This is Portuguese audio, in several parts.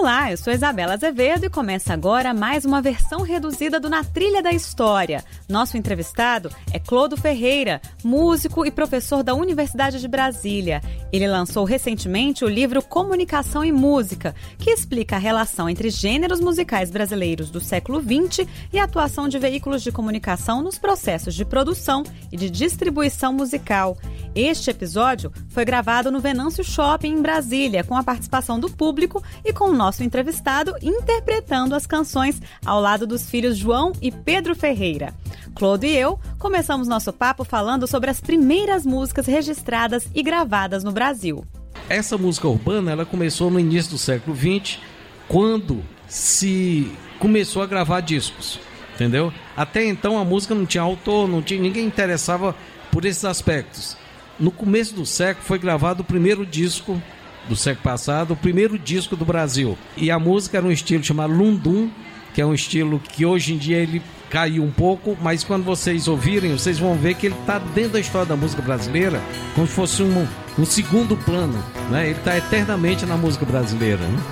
Olá, eu sou Isabela Azevedo e começa agora mais uma versão reduzida do Na Trilha da História. Nosso entrevistado é Clodo Ferreira, músico e professor da Universidade de Brasília. Ele lançou recentemente o livro Comunicação e Música, que explica a relação entre gêneros musicais brasileiros do século XX e a atuação de veículos de comunicação nos processos de produção e de distribuição musical. Este episódio foi gravado no Venâncio Shopping em Brasília, com a participação do público e com o nosso entrevistado interpretando as canções ao lado dos filhos João e Pedro Ferreira. Claude e eu começamos nosso papo falando sobre as primeiras músicas registradas e gravadas no Brasil. Essa música urbana ela começou no início do século XX, quando se começou a gravar discos, entendeu? Até então a música não tinha autor, não tinha ninguém interessava por esses aspectos. No começo do século foi gravado o primeiro disco do século passado, o primeiro disco do Brasil. E a música era um estilo chamado Lundum, que é um estilo que hoje em dia ele caiu um pouco, mas quando vocês ouvirem, vocês vão ver que ele está dentro da história da música brasileira, como se fosse um, um segundo plano. Né? Ele está eternamente na música brasileira. Né?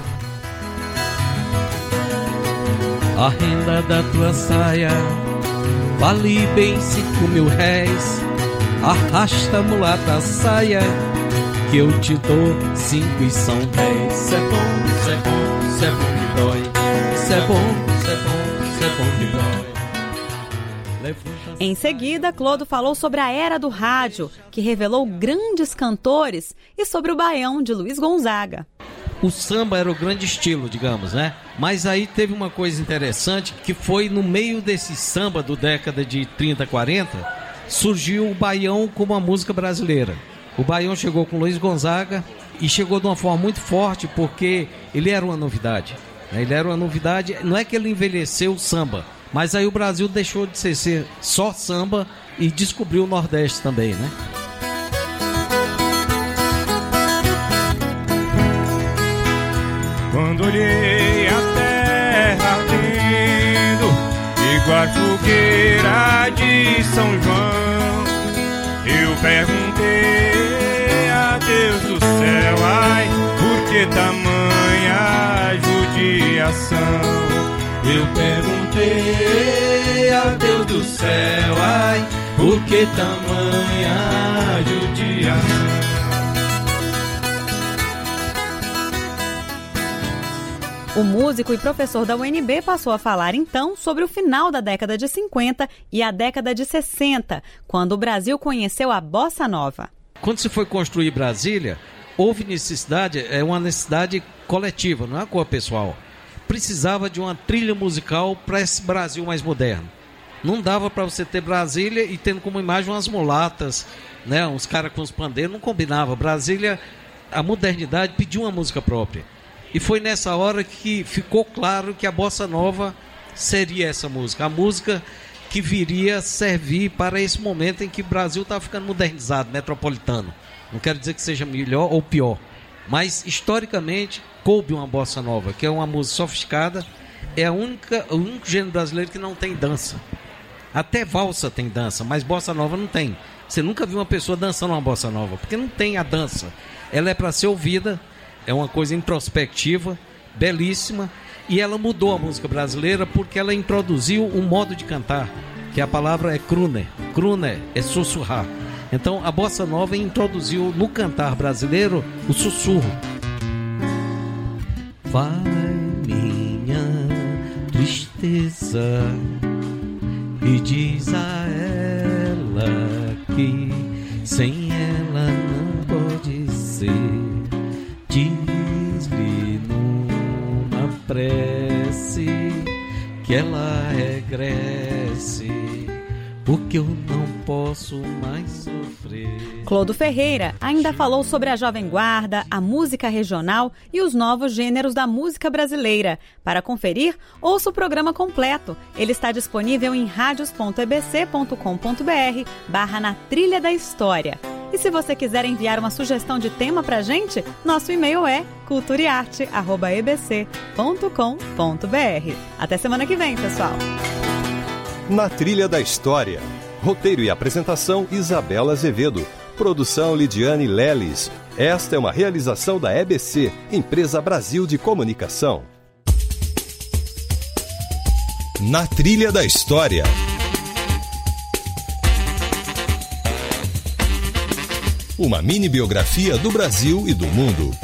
A renda da tua saia vale bem cinco mil réis. Arrasta mulata saia que eu te dou cinco e são dez. Cê é bom, cê é bom, cê é bom que dói. Cê é bom, cê é bom, cê é bom que dói. Em seguida, Clodo falou sobre a era do rádio, que revelou grandes cantores, e sobre o Baião de Luiz Gonzaga. O samba era o grande estilo, digamos, né? Mas aí teve uma coisa interessante que foi no meio desse samba do década de 30, 40, surgiu o baião como a música brasileira. O Baião chegou com Luiz Gonzaga e chegou de uma forma muito forte porque ele era uma novidade. Né? Ele era uma novidade, não é que ele envelheceu o samba, mas aí o Brasil deixou de ser, ser só samba e descobriu o Nordeste também, né? Quando olhei igual fogueira de São João, eu perguntei Deus do céu, ai, por que tamanha judiação? Eu perguntei a Deus do céu, ai, por que tamanha judiação? O músico e professor da UNB passou a falar então sobre o final da década de 50 e a década de 60, quando o Brasil conheceu a bossa nova. Quando se foi construir Brasília, houve necessidade, é uma necessidade coletiva, não é uma coisa pessoal. Precisava de uma trilha musical para esse Brasil mais moderno. Não dava para você ter Brasília e tendo como imagem umas mulatas, né, uns caras com os pandeiros, não combinava. Brasília, a modernidade pediu uma música própria. E foi nessa hora que ficou claro que a bossa nova seria essa música. A música que viria servir para esse momento em que o Brasil está ficando modernizado, metropolitano. Não quero dizer que seja melhor ou pior, mas historicamente coube uma bossa nova, que é uma música sofisticada, é a única, o único gênero brasileiro que não tem dança. Até valsa tem dança, mas bossa nova não tem. Você nunca viu uma pessoa dançando uma bossa nova, porque não tem a dança. Ela é para ser ouvida, é uma coisa introspectiva, belíssima e ela mudou a música brasileira porque ela introduziu um modo de cantar, que a palavra é crooner. Crooner é sussurrar. Então a bossa nova introduziu no cantar brasileiro o sussurro. Vai minha tristeza e diz a ela que prece que ela regresse, porque eu não posso mais sofrer. Clodo Ferreira ainda falou sobre a Jovem Guarda, a música regional e os novos gêneros da música brasileira. Para conferir, ouça o programa completo. Ele está disponível em radios.ebc.com.br barra na trilha da história. E se você quiser enviar uma sugestão de tema pra gente, nosso e-mail é culturaarte@ebc.com.br. Até semana que vem, pessoal. Na Trilha da História. Roteiro e apresentação Isabela Azevedo. Produção Lidiane Leles. Esta é uma realização da EBC, Empresa Brasil de Comunicação. Na Trilha da História. Uma mini biografia do Brasil e do mundo.